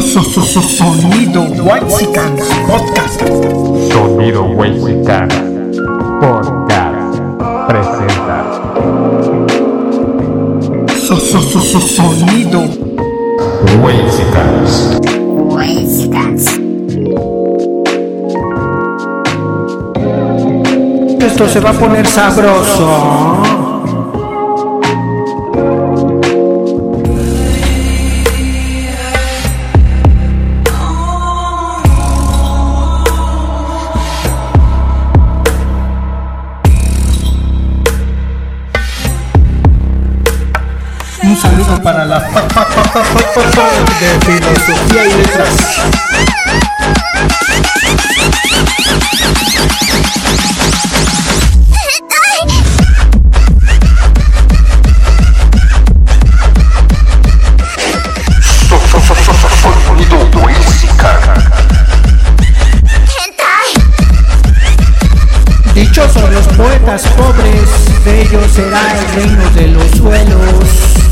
Sonido White Podcast. Sonido White Podcast presenta. Sonido White Esto se va a poner sabroso. Para la de filosofía y letras. Dichosos los poetas pobres, de ellos será el reino de los suelos.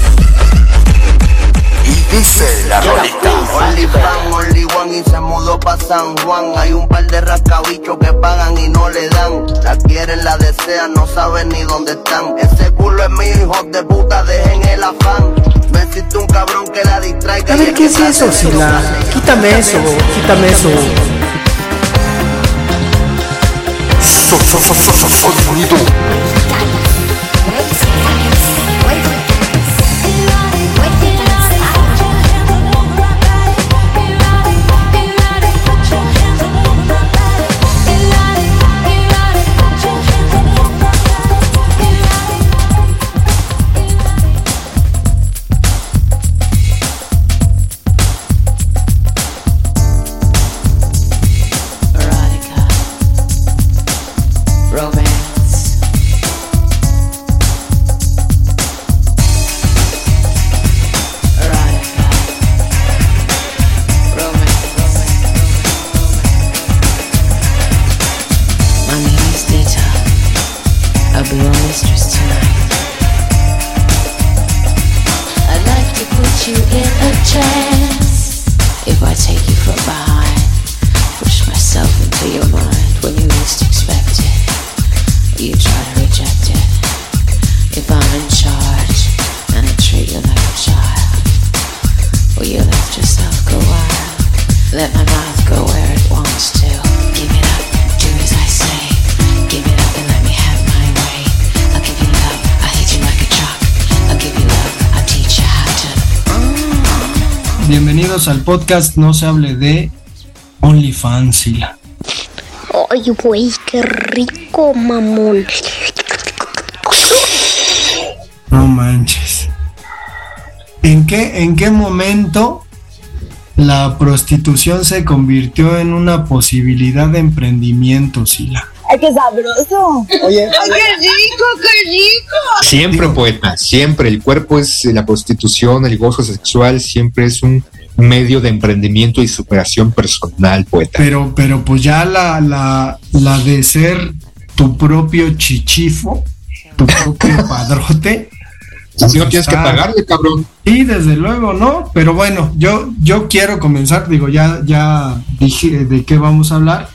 Only fan, only one y se mudó pa' San Juan. Hay un par de rascabichos que pagan y no le dan. La quieren, la desean, no saben ni dónde están. Ese culo es mi hijo de puta, dejen el afán. No existe un cabrón que la distraiga. A ver, ¿qué es eso, Sila? Quítame eso, quítame eso. Erotica, Bienvenidos al podcast No se hable de OnlyFans, Sila. Ay, güey, qué rico, mamón. No manches. ¿En qué, ¿En qué momento la prostitución se convirtió en una posibilidad de emprendimiento, Sila? ¡Ay, qué sabroso! Oye, Siempre poeta, siempre. El cuerpo es la prostitución, el gozo sexual, siempre es un medio de emprendimiento y superación personal, poeta. pero, pero pues ya la, la, la de ser tu propio chichifo, tu propio padrote. Si no tienes que pagarle, cabrón. Sí, desde luego, ¿no? Pero bueno, yo, yo quiero comenzar, digo, ya, ya dije de qué vamos a hablar,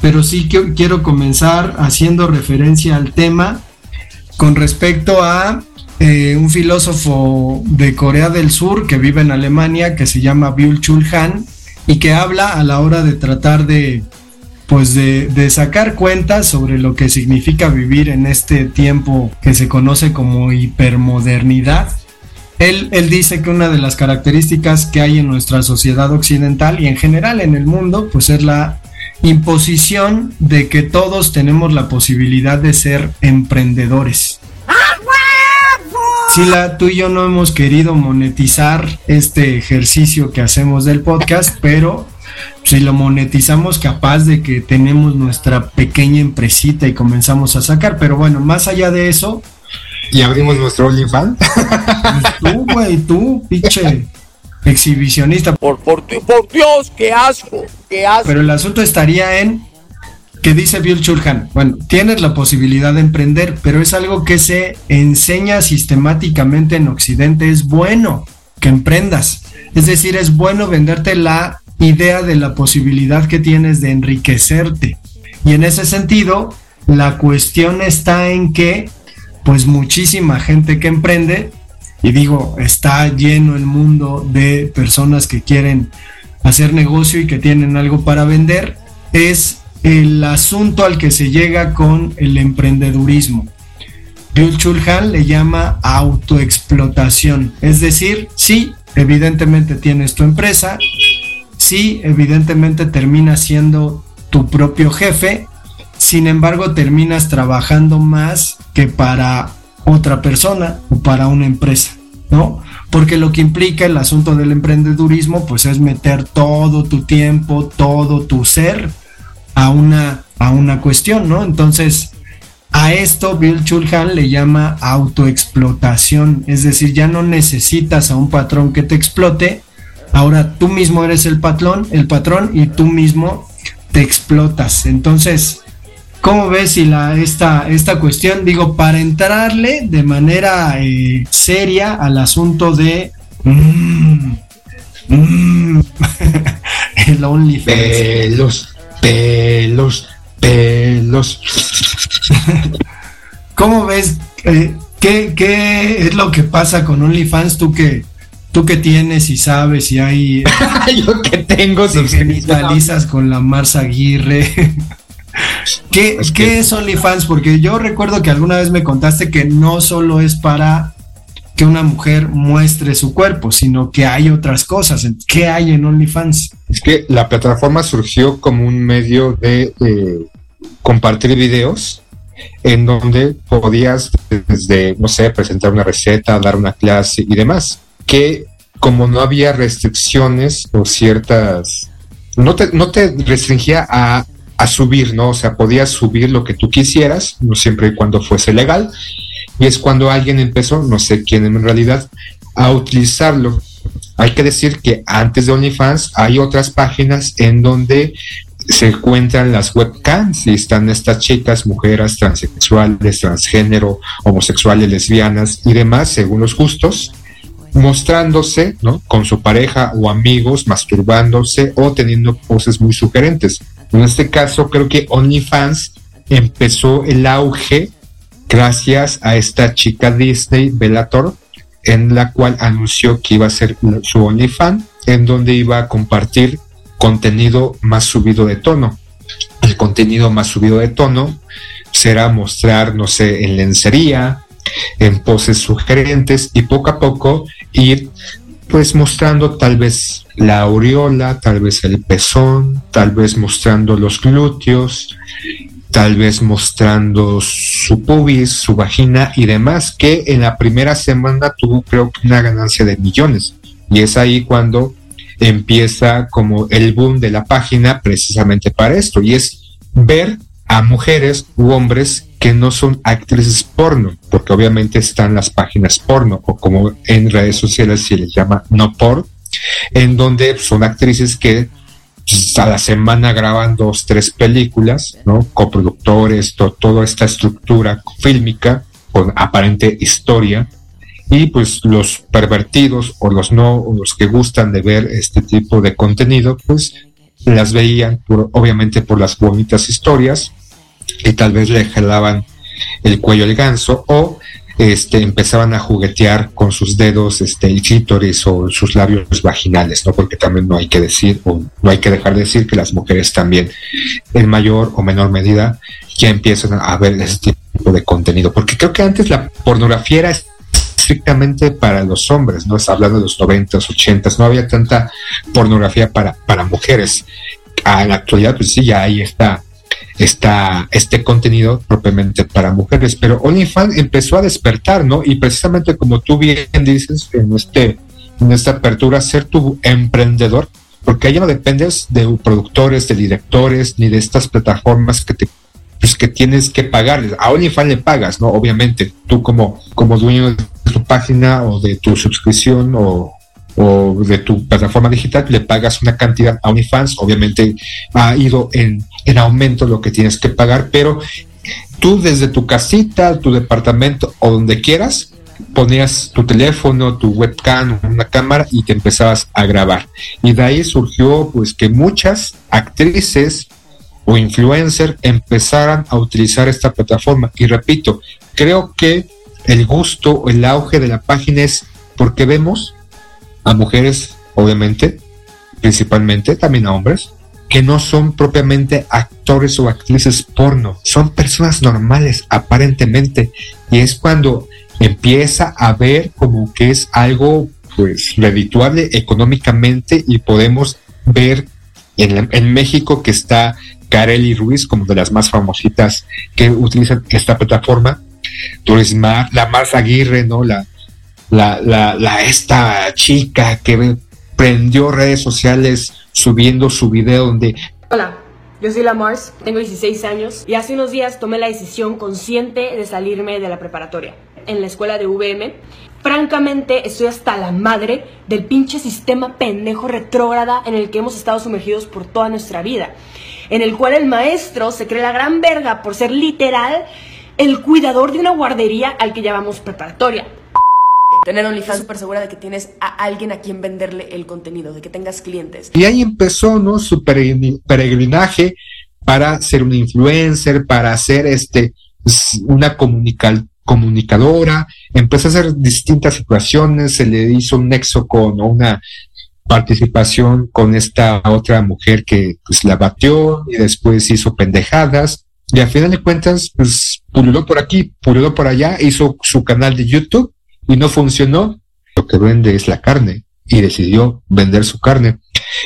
pero sí que quiero comenzar haciendo referencia al tema con respecto a eh, un filósofo de Corea del Sur que vive en Alemania, que se llama Byul Chul Han, y que habla a la hora de tratar de, pues de, de sacar cuentas sobre lo que significa vivir en este tiempo que se conoce como hipermodernidad. Él, él dice que una de las características que hay en nuestra sociedad occidental y en general en el mundo, pues es la imposición de que todos tenemos la posibilidad de ser emprendedores. Sila, tú y yo no hemos querido monetizar este ejercicio que hacemos del podcast, pero si lo monetizamos, capaz de que tenemos nuestra pequeña empresita y comenzamos a sacar. Pero bueno, más allá de eso, Y abrimos nuestro OnlyFans. pues tú, güey, tú, pinche exhibicionista. Por, por, por Dios, qué asco, qué asco. Pero el asunto estaría en que dice Bill Chulhan, bueno, tienes la posibilidad de emprender, pero es algo que se enseña sistemáticamente en Occidente, es bueno que emprendas. Es decir, es bueno venderte la idea de la posibilidad que tienes de enriquecerte. Y en ese sentido, la cuestión está en que, pues muchísima gente que emprende, y digo, está lleno el mundo de personas que quieren hacer negocio y que tienen algo para vender, es el asunto al que se llega con el emprendedurismo. Bill Chulhan le llama autoexplotación, es decir, sí, evidentemente tienes tu empresa, sí, evidentemente terminas siendo tu propio jefe, sin embargo terminas trabajando más que para otra persona o para una empresa, ¿no? Porque lo que implica el asunto del emprendedurismo, pues es meter todo tu tiempo, todo tu ser a una, a una cuestión, ¿no? Entonces, a esto Bill Chulhan le llama autoexplotación, es decir, ya no necesitas a un patrón que te explote, ahora tú mismo eres el patrón, el patrón y tú mismo te explotas. Entonces, ¿cómo ves si la, esta, esta cuestión, digo, para entrarle de manera eh, seria al asunto de mm, mm, el OnlyFans? Pelos, pelos, pelos. ¿Cómo ves? eh, ¿qué, qué es lo que pasa con OnlyFans? Tú que, tú que tienes y sabes y hay Yo que tengo te genitalizas con la Marza Aguirre. ¿Qué, Es ¿Qué que- es OnlyFans? Porque yo recuerdo que alguna vez me contaste que no solo es para que una mujer muestre su cuerpo, sino que hay otras cosas. ¿Qué hay en OnlyFans? Es que la plataforma surgió como un medio de compartir videos en donde podías desde, no sé, presentar una receta, dar una clase y demás. Que como no había restricciones o ciertas... No te, no te restringía a, a subir, ¿no? O sea, podías subir lo que tú quisieras, no siempre y cuando fuese legal. Y es cuando alguien empezó, no sé quién en realidad, a utilizarlo. Hay que decir que antes de OnlyFans hay otras páginas en donde se encuentran las webcams y están estas chicas, mujeres, transexuales, transgénero, homosexuales, lesbianas y demás, según los gustos, mostrándose ¿no? con su pareja o amigos, masturbándose o teniendo poses muy sugerentes. En este caso, creo que OnlyFans empezó el auge gracias a esta chica Disney, Bellator, en la cual anunció que iba a ser su OnlyFans, en donde iba a compartir contenido más subido de tono. El contenido más subido de tono será mostrar, no sé, en lencería, en poses sugerentes y poco a poco ir pues mostrando tal vez la aureola, tal vez el pezón, tal vez mostrando los glúteos, tal vez mostrando su pubis, su vagina y demás, que en la primera semana tuvo creo que una ganancia de millones. Y es ahí cuando empieza como el boom de la página precisamente para esto, y es ver a mujeres u hombres que no son actrices porno, porque obviamente están las páginas porno, o como en redes sociales se les llama no por, en donde son actrices que a la semana graban dos, tres películas, ¿no? Coproductores, to- toda esta estructura fílmica con aparente historia, y pues los pervertidos o los no, o los que gustan de ver este tipo de contenido, pues las veían por- obviamente por las bonitas historias y tal vez le jalaban el cuello al ganso o este, empezaban a juguetear con sus dedos este, el clítoris o sus labios vaginales, ¿no? Porque también no hay que decir, o no hay que dejar de decir que las mujeres también, en mayor o menor medida, ya empiezan a ver ese tipo de contenido. Porque creo que antes la pornografía era estrictamente para los hombres, ¿no? Es hablando de los 90s, 80s, no había tanta pornografía para, para mujeres. A la actualidad, pues sí, ya hay esta, esta, este contenido propiamente para mujeres, pero OnlyFans empezó a despertar, ¿no? Y precisamente como tú bien dices en, este, en esta apertura, ser tu emprendedor, porque ahí no dependes de productores, de directores, ni de estas plataformas que te pues que tienes que pagar. A OnlyFans le pagas, ¿no? Obviamente, tú como, como dueño de tu página o de tu suscripción o, o de tu plataforma digital, le pagas una cantidad a OnlyFans. Obviamente ha ido en, en aumento lo que tienes que pagar, pero tú desde tu casita, tu departamento o donde quieras, ponías tu teléfono, tu webcam, una cámara y te empezabas a grabar. Y de ahí surgió pues que muchas actrices o influencers empezaran a utilizar esta plataforma. Y repito, creo que el gusto, el auge de la página es porque vemos a mujeres, obviamente, principalmente, también a hombres, que no son propiamente actores o actrices porno, son personas normales aparentemente. Y es cuando empieza a ver como que es algo pues redituable económicamente y podemos ver en, en México que está Kareli Ruiz como de las más famositas que utilizan esta plataforma. La Mars Aguirre, ¿no? La, la, la, la, esta chica que prendió redes sociales subiendo su video donde... Hola, yo soy la Mars, tengo 16 años y hace unos días tomé la decisión consciente de salirme de la preparatoria en la escuela de VM. Francamente, estoy hasta la madre del pinche sistema pendejo retrógrada en el que hemos estado sumergidos por toda nuestra vida. En el cual el maestro se cree la gran verga por ser literal el cuidador de una guardería al que llamamos preparatoria. Tener OnlyFans. Súper segura de que tienes a alguien a quien venderle el contenido, de que tengas clientes. Y ahí empezó, ¿no? Su peregrinaje para ser un influencer, para ser este, una comunica comunicadora, empezó a hacer distintas situaciones, se le hizo un nexo con una participación con esta otra mujer que pues la batió y después hizo pendejadas. Y al final de cuentas pues pululó por aquí, pululó por allá, hizo su canal de YouTube y no funcionó. Lo que vende es la carne y decidió vender su carne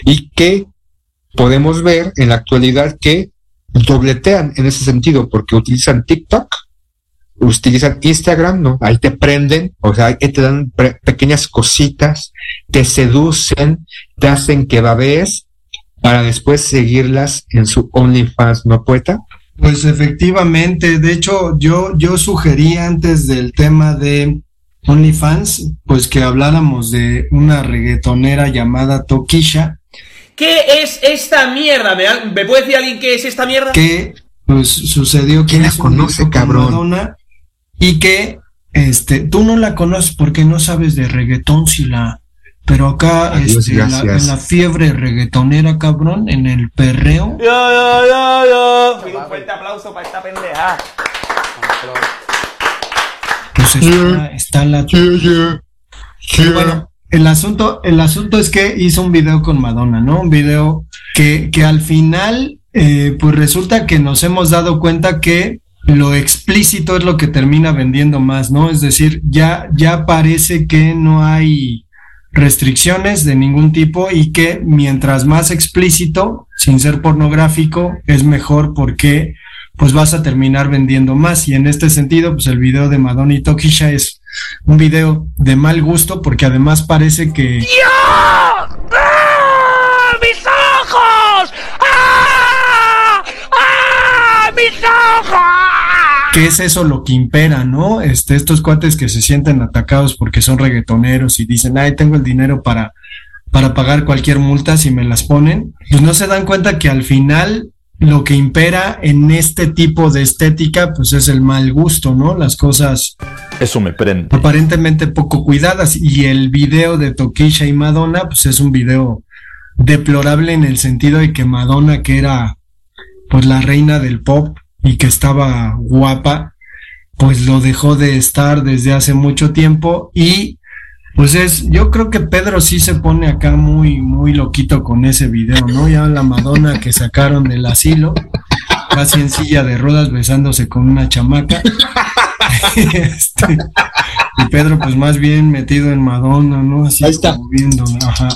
y que podemos ver en la actualidad que dobletean en ese sentido porque utilizan TikTok utilizan Instagram, ¿no? Ahí te prenden, o sea, ahí te dan pequeñas cositas, te seducen, te hacen que babes para después seguirlas en su OnlyFans, ¿no, poeta? Pues efectivamente, de hecho, yo, yo sugerí antes del tema de OnlyFans, pues que habláramos de una reggaetonera llamada Tokisha. ¿Qué es esta mierda? ¿Me, ¿Me puede decir alguien qué es esta mierda? Que pues sucedió que la conoce, cabrón? y que este, tú no la conoces porque no sabes de reggaetón, si la, pero acá este, en, la, fiebre reggaetonera, cabrón, en el perreo. Ya, ya, ya, ya. un fuerte aplauso para esta pendeja. Pues está, está la. bueno, el asunto, el asunto es que hizo un video con Madonna, ¿no? Un video que, que al final, eh, pues resulta que nos hemos dado cuenta que lo explícito es lo que termina vendiendo más, ¿no? Es decir, ya, ya parece que no hay restricciones de ningún tipo y que mientras más explícito, sin ser pornográfico, es mejor porque pues vas a terminar vendiendo más. Y en este sentido, pues el video de Madonna y Tokisha es un video de mal gusto porque además parece que... ¡Dios! ¡Ah! ¡Mis ojos! ¡Ah! ¡Ah! ¡Mis ojos! ¿Qué es eso lo que impera, no? Este, estos cuates que se sienten atacados porque son reggaetoneros y dicen, ay, tengo el dinero para, para pagar cualquier multa si me las ponen, pues no se dan cuenta que al final lo que impera en este tipo de estética, pues es el mal gusto, ¿no? Las cosas. Eso me prende. Aparentemente poco cuidadas. Y el video de Tokisha y Madonna, pues es un video deplorable en el sentido de que Madonna, que era pues la reina del pop, y que estaba guapa, pues lo dejó de estar desde hace mucho tiempo y pues es, yo creo que Pedro sí se pone acá muy, muy loquito con ese video, ¿no? Ya la Madonna que sacaron del asilo, casi en silla de ruedas besándose con una chamaca. Este, y Pedro pues más bien metido en Madonna, ¿no? Así Ahí está. viendo, ajá.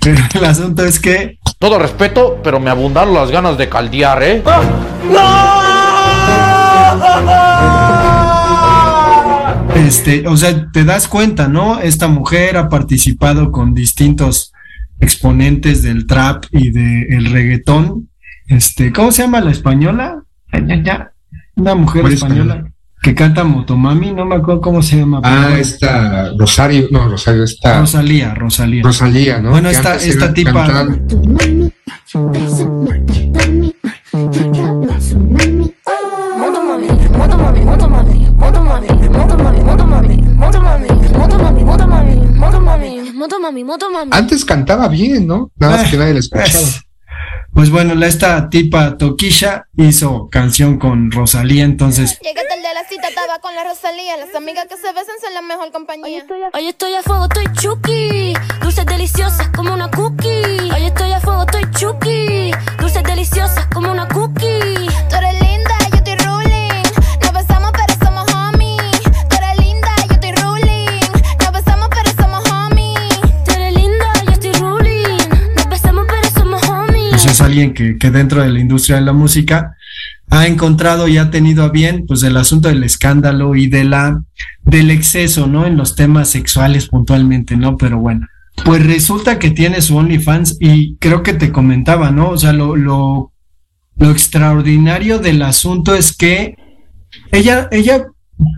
Pero el asunto es que Todo respeto, pero me abundaron las ganas de caldear, ¿eh? Este, o sea, te das cuenta, ¿no? Esta mujer ha participado con distintos exponentes del trap y del reggaetón. Este, ¿cómo se llama la española? Ya. Una mujer ¿Cuál española que canta Motomami, no me acuerdo cómo se llama. Ah, pero- esta Rosario, no, Rosario, esta Rosalía, Rosalía. Rosalía, ¿no? Bueno, esta, esta tipa, motomami, motomami, motomami, motomami, moto mami, moto mami. Antes cantaba bien, ¿no? Nada más que nadie la escuchaba. Pues bueno, la- esta tipa Toquisha hizo canción con Rosalía, entonces Llegué tarde a la cita, estaba con la Rosalía. Las amigas que se besan son la mejor compañía. Hoy estoy a, fuego, estoy chucky. Dulces deliciosas como una cookie. Hoy estoy a fuego, estoy chucky. Dulces deliciosas como una cookie. Tú eres alguien que, que dentro de la industria de la música ha encontrado y ha tenido a bien pues el asunto del escándalo y de la del exceso, ¿no? En los temas sexuales puntualmente, ¿no? Pero bueno, pues resulta que tiene su OnlyFans y creo que te comentaba, ¿no? O sea, lo, lo, lo extraordinario del asunto es que ella, ella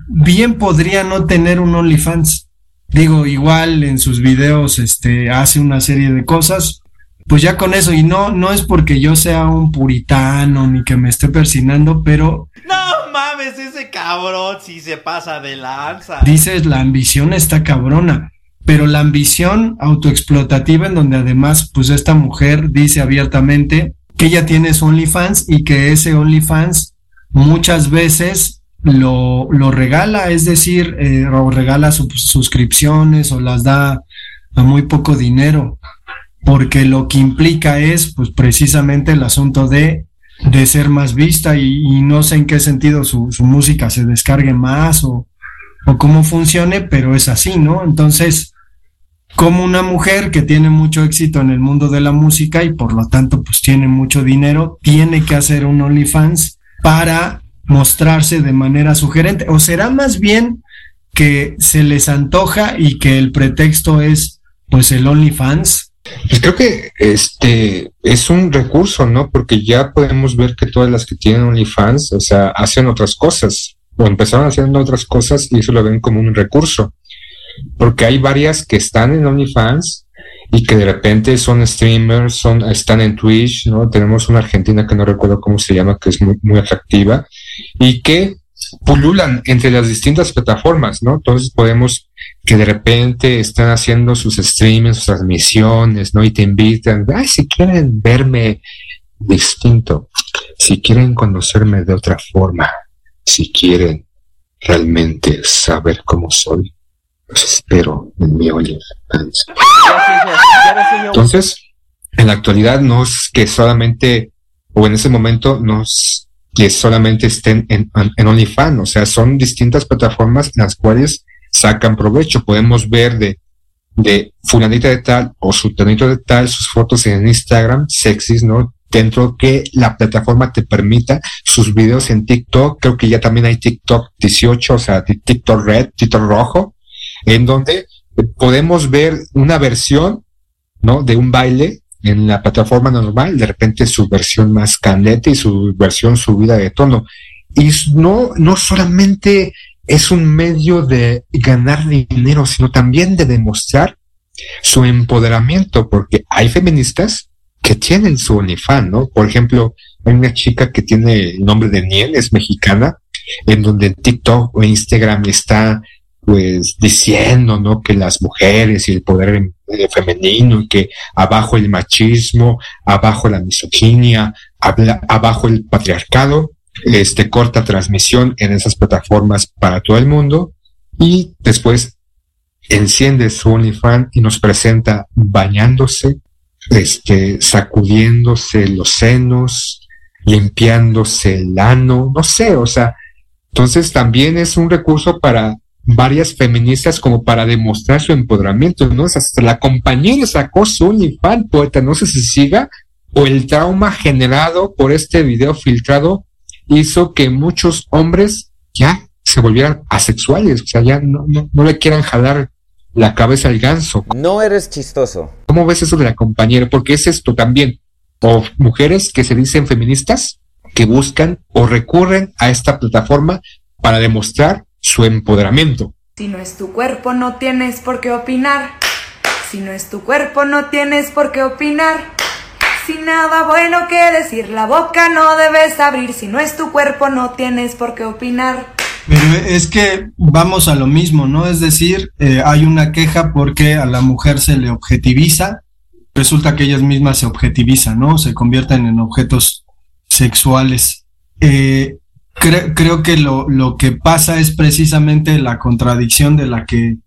bien podría no tener un OnlyFans. Digo, igual en sus videos este, hace una serie de cosas, pues ya con eso, y no, no es porque yo sea un puritano ni que me esté persinando, pero No mames, ese cabrón si se pasa de lanza. dices la ambición está cabrona, pero la ambición autoexplotativa en donde además pues esta mujer dice abiertamente que ella tiene su OnlyFans y que ese OnlyFans muchas veces lo, lo regala, es decir, eh, o regala sus suscripciones o las da a muy poco dinero, porque lo que implica es pues precisamente el asunto de, de ser más vista y, y no sé en qué sentido su, su música se descargue más o, o cómo funcione, pero es así, ¿no? Entonces, como una mujer que tiene mucho éxito en el mundo de la música y por lo tanto pues tiene mucho dinero, tiene que hacer un OnlyFans para mostrarse de manera sugerente. O será más bien que se les antoja y que el pretexto es pues el OnlyFans. Pues creo que este es un recurso, ¿no? Porque ya podemos ver que todas las que tienen OnlyFans, o sea, hacen otras cosas, o empezaron haciendo otras cosas y eso lo ven como un recurso. Porque hay varias que están en OnlyFans y que de repente son streamers, son, están en Twitch, ¿no? Tenemos una argentina que no recuerdo cómo se llama, que es muy, muy atractiva y que pululan entre las distintas plataformas, ¿no? Entonces podemos que de repente están haciendo sus streams, sus transmisiones, ¿no? Y te invitan, ay, si quieren verme distinto, si quieren conocerme de otra forma, si quieren realmente saber cómo soy, los espero en mi OnlyFans. Entonces, en la actualidad no es que solamente, o en ese momento no es que solamente estén en, en OnlyFans, o sea, son distintas plataformas en las cuales sacan provecho. Podemos ver de, de fulanita de tal o sultanito de tal sus fotos en Instagram, sexys, ¿no? Dentro que la plataforma te permita sus videos en TikTok, creo que ya también hay TikTok 18, o sea, TikTok red, TikTok rojo, en donde podemos ver una versión, ¿no? De un baile en la plataforma normal, de repente su versión más candente y su versión subida de tono. Y no, no solamente es un medio de ganar dinero, sino también de demostrar su empoderamiento, porque hay feministas que tienen su OnlyFans, ¿no? Por ejemplo, hay una chica que tiene el nombre de Niel, es mexicana, en donde en TikTok o Instagram está pues diciendo, ¿no? Que las mujeres y el poder eh, femenino y que abajo el machismo, abajo la misoginia, abajo el patriarcado, este corta transmisión en esas plataformas para todo el mundo y después enciende su OnlyFans y nos presenta bañándose, este, sacudiéndose los senos, limpiándose el ano, no sé, o sea, entonces también es un recurso para varias feministas como para demostrar su empoderamiento, ¿no? O sea, hasta la compañera sacó su OnlyFans, poeta, no sé si siga, o el trauma generado por este video filtrado hizo que muchos hombres ya se volvieran asexuales, o sea, ya no, no, no le quieran jalar la cabeza al ganso. No eres chistoso. ¿Cómo ves eso de la compañera? Porque es esto también. O mujeres que se dicen feministas que buscan o recurren a esta plataforma para demostrar su empoderamiento. Si no es tu cuerpo, no tienes por qué opinar. Si no es tu cuerpo, no tienes por qué opinar. Sin nada bueno que decir, la boca no debes abrir. Si no es tu cuerpo, no tienes por qué opinar. Pero es que vamos a lo mismo, ¿no? Es decir, eh, hay una queja porque a la mujer se le objetiviza, resulta que ellas mismas se objetivizan, ¿no? Se convierten en objetos sexuales. Eh, creo que lo, lo que pasa es precisamente la contradicción de la que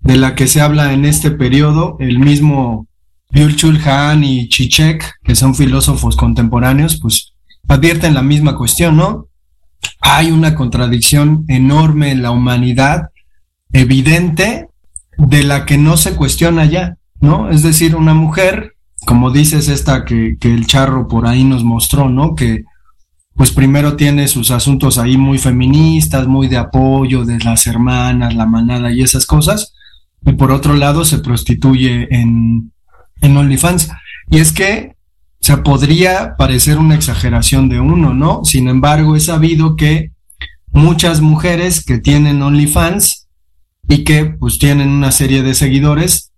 de la que se habla en este periodo, el mismo Byul Han y Chichek, que son filósofos contemporáneos, pues advierten la misma cuestión, ¿no? Hay una contradicción enorme en la humanidad, evidente, de la que no se cuestiona ya, ¿no? Es decir, una mujer, como dices esta que, que el charro por ahí nos mostró, ¿no? Que pues primero tiene sus asuntos ahí muy feministas, muy de apoyo de las hermanas, la manada y esas cosas, y por otro lado se prostituye en, en OnlyFans. Y es que, o sea, podría parecer una exageración de uno, ¿no? Sin embargo, he sabido que muchas mujeres que tienen OnlyFans y que pues tienen una serie de seguidores,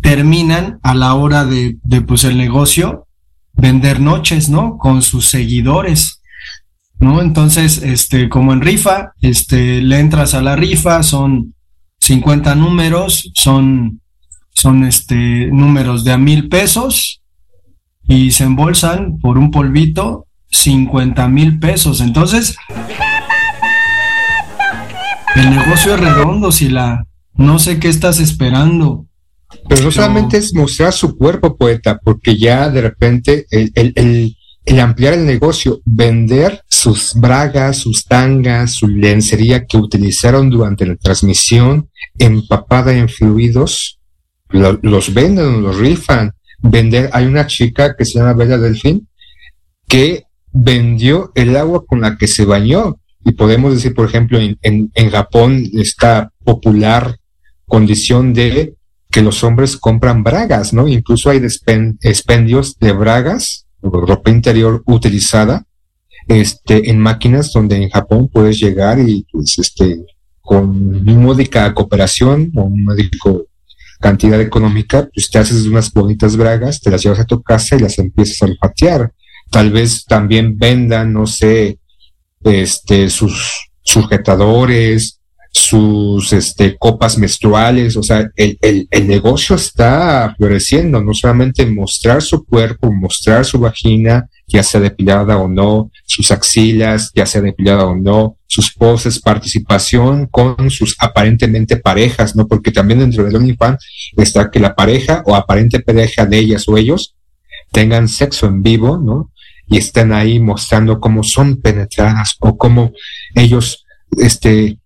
terminan a la hora de, de pues el negocio vender noches, ¿no? Con sus seguidores. ¿No? Entonces, este, como en rifa, este, le entras a la rifa, son 50 números, son, son este, números de a mil pesos y se embolsan por un polvito 50 mil pesos. Entonces, el negocio es redondo, si la, no sé qué estás esperando. Pero no solamente es mostrar su cuerpo, poeta, porque ya de repente el, el, el, el, ampliar el negocio, vender sus bragas, sus tangas, su lencería que utilizaron durante la transmisión, empapada en fluidos, lo, los venden, los rifan. Vender, hay una chica que se llama Bella Delfín que vendió el agua con la que se bañó. Y podemos decir, por ejemplo, en, en, en Japón esta popular condición de que los hombres compran bragas, ¿no? Incluso hay expendios de bragas, ropa interior utilizada, este, en máquinas donde en Japón puedes llegar y, pues, este, con módica cooperación o módico cantidad económica, pues te haces unas bonitas bragas, te las llevas a tu casa y las empiezas a olfatear. Tal vez también vendan, no sé, este, sus sujetadores, sus este, copas menstruales, o sea, el, el, el, negocio está floreciendo, no solamente mostrar su cuerpo, mostrar su vagina, ya sea depilada o no, sus axilas, ya sea depilada o no, sus poses, participación con sus aparentemente parejas, ¿no? Porque también dentro del OnlyFans está que la pareja o aparente pareja de ellas o ellos tengan sexo en vivo, ¿no? Y estén ahí mostrando cómo son penetradas o cómo ellos, este,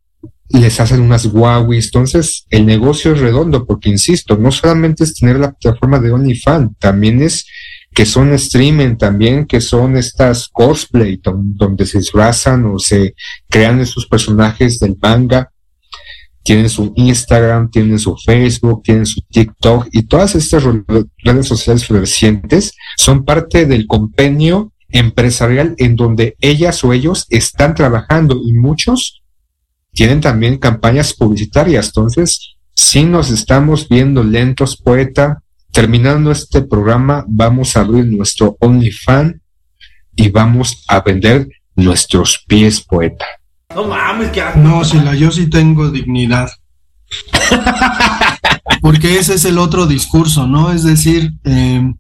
les hacen unas guauis. Entonces, el negocio es redondo porque, insisto, no solamente es tener la plataforma de OnlyFans, también es que son streaming también, que son estas cosplay, donde se disfrazan o se crean esos personajes del manga. Tienen su Instagram, tienen su Facebook, tienen su TikTok y todas estas redes sociales florecientes son parte del compendio empresarial en donde ellas o ellos están trabajando y muchos tienen también campañas publicitarias. Entonces, si nos estamos viendo lentos, poeta, terminando este programa, vamos a abrir nuestro OnlyFans y vamos a vender nuestros pies, poeta. No mames, que No, si la yo sí tengo dignidad. Porque ese es el otro discurso, ¿no? Es decir, eh,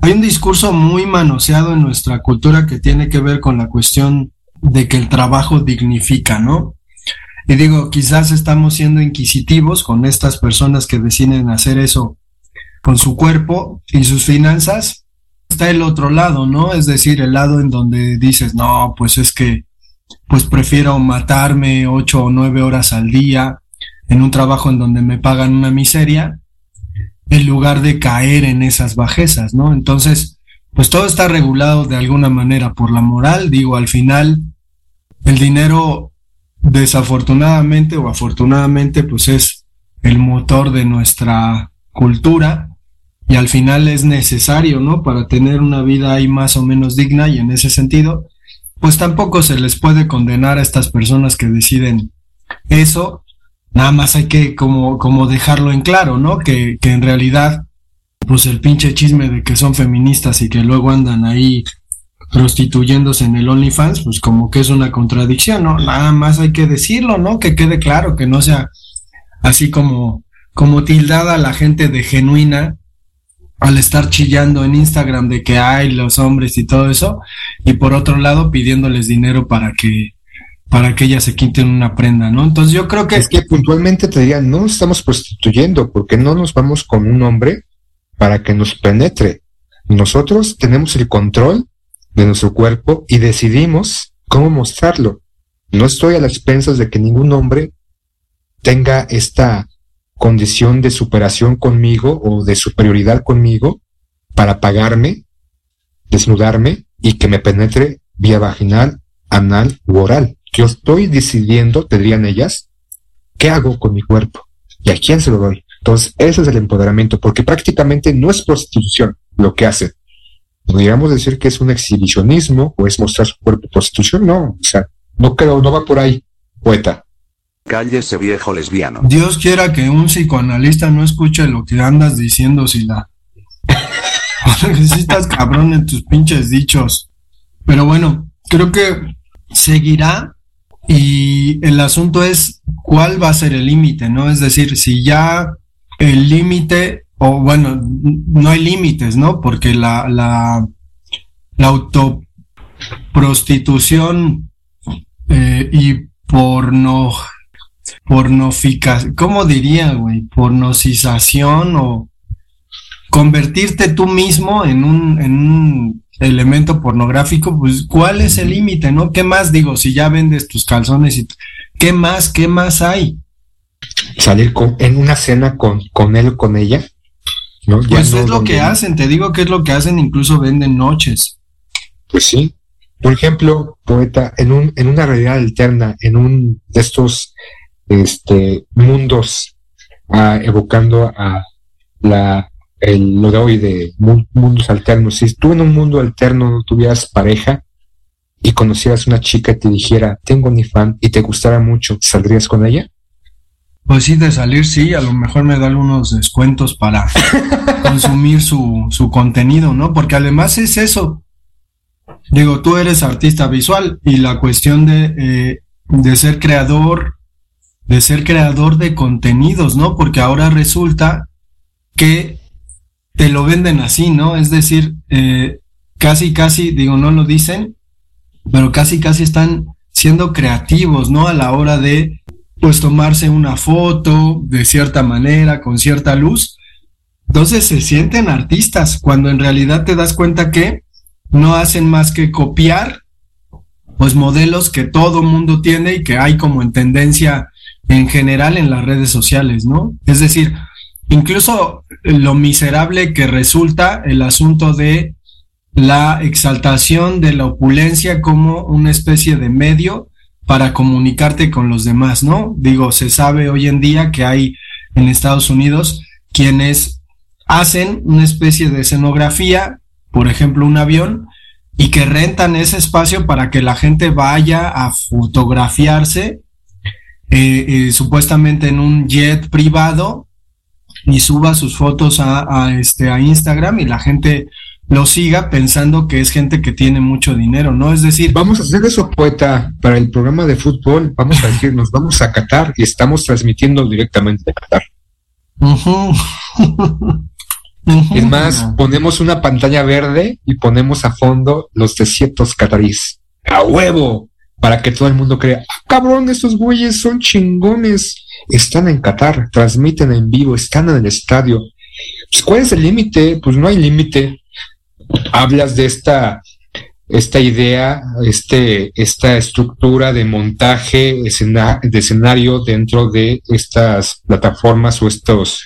hay un discurso muy manoseado en nuestra cultura que tiene que ver con la cuestión de que el trabajo dignifica, ¿no? Y digo, quizás estamos siendo inquisitivos con estas personas que deciden hacer eso con su cuerpo y sus finanzas. Está el otro lado, ¿no? Es decir, el lado en donde dices, no, pues es que, pues prefiero matarme ocho o nueve horas al día en un trabajo en donde me pagan una miseria, en lugar de caer en esas bajezas, ¿no? Entonces, pues todo está regulado de alguna manera por la moral, digo, al final, el dinero, desafortunadamente o afortunadamente, pues es el motor de nuestra cultura y al final es necesario, ¿no? Para tener una vida ahí más o menos digna y en ese sentido, pues tampoco se les puede condenar a estas personas que deciden eso, nada más hay que como, como dejarlo en claro, ¿no? Que, que en realidad, pues el pinche chisme de que son feministas y que luego andan ahí prostituyéndose en el OnlyFans, pues como que es una contradicción, ¿no? Nada más hay que decirlo, ¿no? Que quede claro, que no sea así como, como tildada la gente de genuina al estar chillando en Instagram de que hay los hombres y todo eso, y por otro lado pidiéndoles dinero para que para que ellas se quiten una prenda, ¿no? Entonces yo creo que... Es que puntualmente te dirían, no estamos prostituyendo, porque no nos vamos con un hombre para que nos penetre. Nosotros tenemos el control de nuestro cuerpo y decidimos cómo mostrarlo. No estoy a las expensas de que ningún hombre tenga esta condición de superación conmigo o de superioridad conmigo para pagarme, desnudarme y que me penetre vía vaginal, anal u oral. Yo estoy decidiendo, te dirían ellas, qué hago con mi cuerpo y a quién se lo doy. Entonces, ese es el empoderamiento, porque prácticamente no es prostitución lo que hace. Podríamos decir que es un exhibicionismo o es mostrar su cuerpo prostitución, no, o sea, no creo, no va por ahí, poeta. Cállese viejo lesbiano. Dios quiera que un psicoanalista no escuche lo que andas diciendo, si la... si estás cabrón en tus pinches dichos. Pero bueno, creo que seguirá y el asunto es cuál va a ser el límite, ¿no? Es decir, si ya el límite, o bueno, no hay límites, ¿no? Porque la, la, la autoprostitución eh, y porno, pornoficación, ¿cómo diría, güey? Pornocización o convertirte tú mismo en un, en un elemento pornográfico, pues ¿cuál es el límite, no? ¿Qué más digo? Si ya vendes tus calzones y ¿qué más, qué más hay? Salir con, en una cena con, con él o con ella. Pues no es lo que hacen, te digo que es lo que hacen, incluso venden noches. Pues sí. Por ejemplo, poeta, en un, en una realidad alterna, en un de estos este mundos ah, evocando a la el, lo de hoy de mu- mundos alternos. Si tú en un mundo alterno no tuvieras pareja y conocieras una chica y te dijera, tengo mi fan y te gustara mucho, ¿saldrías con ella? Pues sí, de salir sí, a lo mejor me da algunos descuentos para consumir su, su contenido, ¿no? Porque además es eso. Digo, tú eres artista visual y la cuestión de, eh, de ser creador, de ser creador de contenidos, ¿no? Porque ahora resulta que te lo venden así, ¿no? Es decir, eh, casi, casi, digo, no lo dicen, pero casi, casi están siendo creativos, ¿no? A la hora de, pues, tomarse una foto de cierta manera, con cierta luz. Entonces se sienten artistas, cuando en realidad te das cuenta que no hacen más que copiar, pues, modelos que todo mundo tiene y que hay como en tendencia en general en las redes sociales, ¿no? Es decir, incluso lo miserable que resulta el asunto de la exaltación de la opulencia como una especie de medio para comunicarte con los demás, ¿no? Digo, se sabe hoy en día que hay en Estados Unidos quienes hacen una especie de escenografía, por ejemplo, un avión, y que rentan ese espacio para que la gente vaya a fotografiarse eh, eh, supuestamente en un jet privado y suba sus fotos a, este a Instagram y la gente lo siga pensando que es gente que tiene mucho dinero, ¿no? Es decir, Vamos a hacer eso, poeta, para el programa de fútbol. Vamos a decir, nos vamos a Qatar y estamos transmitiendo directamente de Qatar. Es más, ponemos una pantalla verde y ponemos a fondo los desiertos catarís. ¡A huevo! Para que todo el mundo crea, ¡ah, cabrón, estos güeyes son chingones! Están en Qatar, transmiten en vivo, están en el estadio. Pues, ¿Cuál es el límite? Pues no hay límite. Hablas de esta, esta idea, este, esta estructura de montaje de escenario dentro de estas plataformas o estos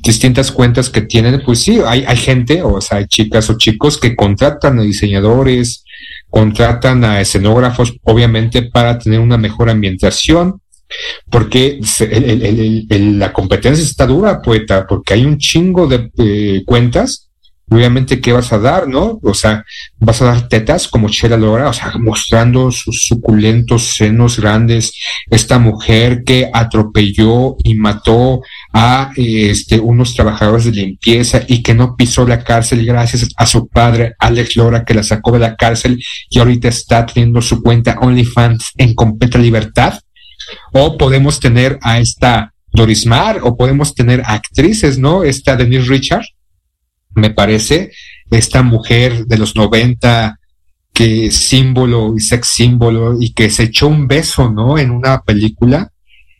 distintas cuentas que tienen, pues sí, hay, hay gente, o sea, hay chicas o chicos que contratan a diseñadores, contratan a escenógrafos, obviamente para tener una mejor ambientación, porque la competencia está dura, poeta, porque hay un chingo de eh, cuentas obviamente, ¿qué vas a dar, no? O sea, vas a dar tetas como Chela Lora, o sea, mostrando sus suculentos senos grandes, esta mujer que atropelló y mató a este, unos trabajadores de limpieza y que no pisó la cárcel gracias a su padre, Alex Lora, que la sacó de la cárcel y ahorita está teniendo su cuenta OnlyFans en completa libertad. O podemos tener a esta Dorismar, o podemos tener actrices, ¿no? Esta Denise Richard, me parece, esta mujer de los 90 que símbolo y sex símbolo y que se echó un beso, ¿no? En una película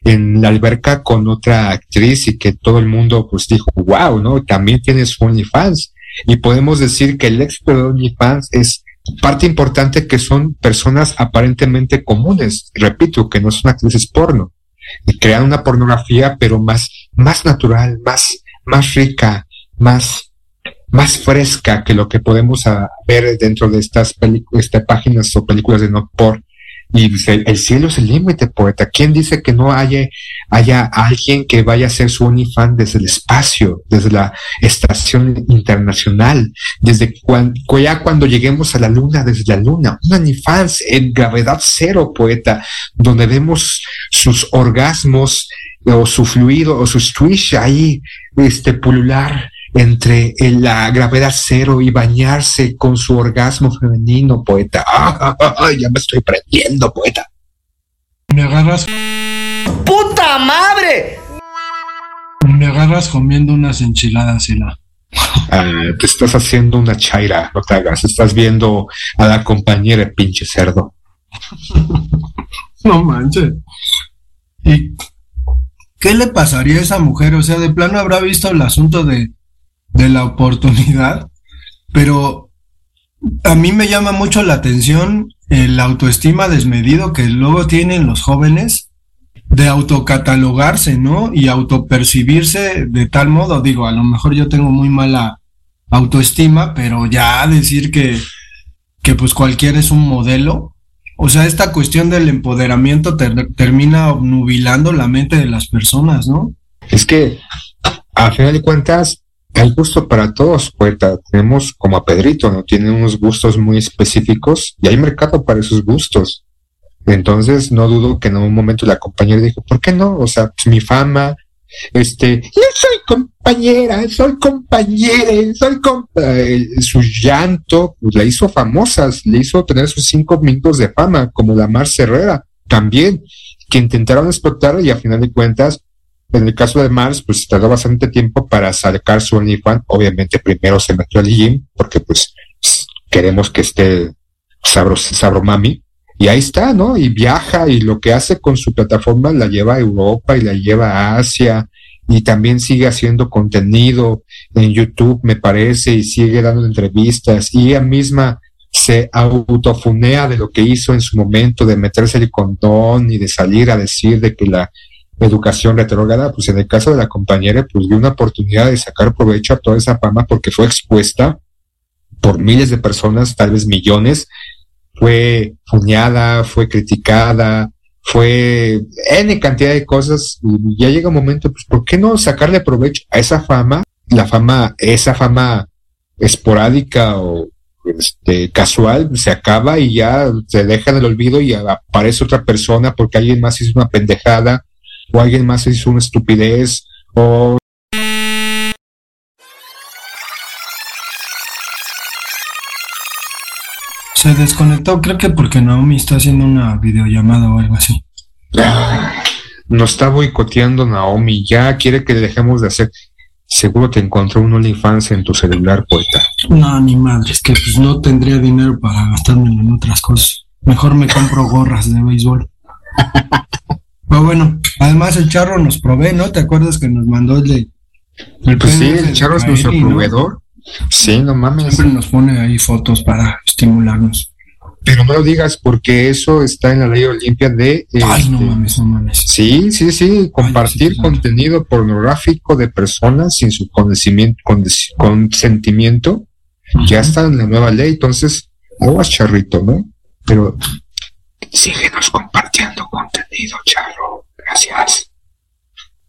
en la alberca con otra actriz y que todo el mundo pues dijo, wow, ¿no? También tiene su OnlyFans. Y podemos decir que el éxito de OnlyFans es parte importante que son personas aparentemente comunes, repito, que no son actrices porno, y crean una pornografía pero más, más natural, más, más rica, más más fresca que lo que podemos ah, ver dentro de estas este, páginas o películas de no por y el, cielo es el límite, poeta. ¿Quién dice que no haya, haya alguien que vaya a ser su OnlyFans desde el espacio, desde la estación internacional, desde ya cuando lleguemos a la luna, desde la luna? Un OnlyFans en gravedad cero, poeta, donde vemos sus orgasmos o su fluido o su swish ahí, este, pulular entre la gravedad cero y bañarse con su orgasmo femenino, poeta. ya me estoy prendiendo, poeta. Me agarras. ¡Puta madre! Me agarras comiendo unas enchiladas, y Ah, te estás haciendo una chaira, no te hagas. Estás viendo a la compañera, pinche cerdo. no manches. ¿Y qué le pasaría a esa mujer? O sea, de plano habrá visto el asunto de de la oportunidad, pero a mí me llama mucho la atención el autoestima desmedido que luego tienen los jóvenes de autocatalogarse, ¿no? Y autopercibirse de tal modo, digo, a lo mejor yo tengo muy mala autoestima, pero ya decir que, que pues cualquiera es un modelo, o sea, esta cuestión del empoderamiento termina obnubilando la mente de las personas, ¿no? Es que, a final de cuentas, hay gusto para todos, poeta. Tenemos como a Pedrito, ¿no? Tiene unos gustos muy específicos y hay mercado para esos gustos. Entonces, no dudo que en un momento la compañera dijo, ¿por qué no? O sea, pues mi fama, este, yo soy compañera, soy compañera, soy su llanto, pues la hizo famosa, le hizo tener sus cinco minutos de fama, como la Mar Herrera, también, que intentaron explotar y a final de cuentas, en el caso de Mars, pues tardó bastante tiempo para sacar su OnlyFans. Obviamente primero se metió al gym, porque pues queremos que esté sabro, sabro mami. Y ahí está, ¿no? Y viaja y lo que hace con su plataforma la lleva a Europa y la lleva a Asia y también sigue haciendo contenido en YouTube, me parece, y sigue dando entrevistas y ella misma se autofunea de lo que hizo en su momento de meterse el condón y de salir a decir de que la educación retrógrada, pues en el caso de la compañera, pues dio una oportunidad de sacar provecho a toda esa fama porque fue expuesta por miles de personas, tal vez millones, fue fuñada, fue criticada, fue N cantidad de cosas, y ya llega un momento, pues, ¿por qué no sacarle provecho a esa fama? La fama, esa fama esporádica o este, casual, se acaba y ya se deja en el olvido y aparece otra persona porque alguien más hizo una pendejada o alguien más hizo una estupidez o se desconectó, creo que porque Naomi está haciendo una videollamada o algo así. Nos está boicoteando Naomi, ya quiere que dejemos de hacer. Seguro te encontró un OnlyFans en tu celular, poeta. No, ni madre, es que pues no tendría dinero para gastármelo en otras cosas. Mejor me compro gorras de béisbol. Pero bueno, además el charro nos provee, ¿no? ¿Te acuerdas que nos mandó el de... El pues sí, el charro es nuestro proveedor. Sí, no mames. Siempre nos pone ahí fotos para estimularnos. Pero no lo digas porque eso está en la ley Olimpia de... Ay, no este, mames, no mames. Sí, sí, sí, compartir contenido pornográfico de personas sin su consentimiento, consentimiento ya está en la nueva ley, entonces, aguas charrito, ¿no? Pero síguenos compartiendo contenido, Charro. Gracias.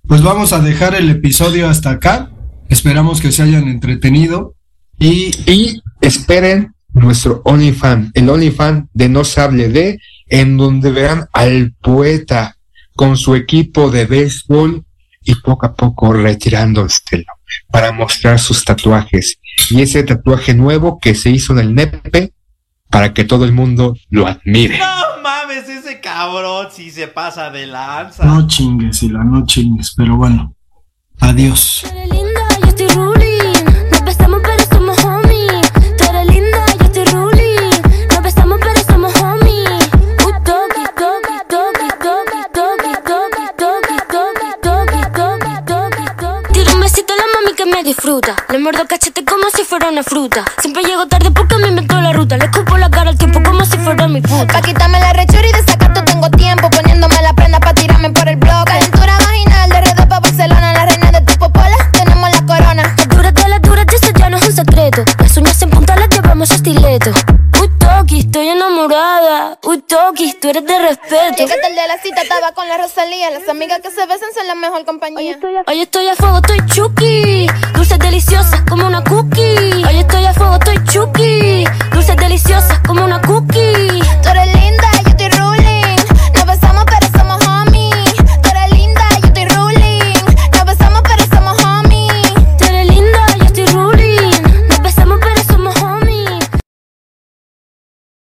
Pues vamos a dejar el episodio hasta acá. Esperamos que se hayan entretenido Y, y esperen nuestro OnlyFans, el OnlyFans de No se hable de, en donde verán al poeta con su equipo de béisbol y poco a poco retirándose para mostrar sus tatuajes. Y ese tatuaje nuevo que se hizo en el nepe para que todo el mundo lo admire. No mames, ese cabrón sí se pasa de lanza. No chingues, Sila, no chingues, pero bueno. Adiós. Disfruta. Le muerdo cachete como si fuera una fruta. Siempre llego tarde porque me inventó la ruta. Le escupo la cara al tiempo como si fuera mi puta. Pa' quitarme la rechura y de sacato tengo tiempo. Toki, tú eres de respeto. Llegaste el de la cita, estaba con la Rosalía. Las amigas que se besan son la mejor compañía. Hoy estoy a fuego, estoy chuki. Dulces deliciosas como una cookie. Hoy estoy a fuego, estoy chuki. Dulces deliciosas como una cookie.